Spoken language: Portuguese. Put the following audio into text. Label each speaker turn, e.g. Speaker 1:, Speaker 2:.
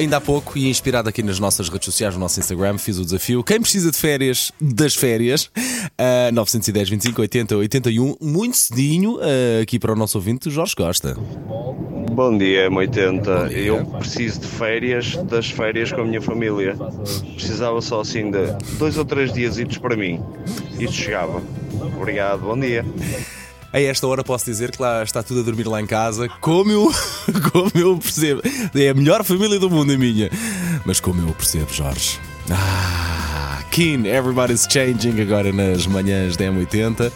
Speaker 1: ainda há pouco e inspirado aqui nas nossas redes sociais, no nosso Instagram, fiz o desafio. Quem precisa de férias, das férias, uh, 910, 25, 80, 81, muito cedinho, uh, aqui para o nosso ouvinte, Jorge Costa.
Speaker 2: Bom dia, M80. Eu preciso de férias, das férias com a minha família. Precisava só assim de dois ou três dias para mim. Isto chegava. Obrigado, bom dia.
Speaker 1: A esta hora posso dizer que lá está tudo a dormir lá em casa, como eu, como eu percebo. É a melhor família do mundo a minha. Mas como eu percebo, Jorge. Ah, Keen, Everybody's Changing agora nas manhãs da M80.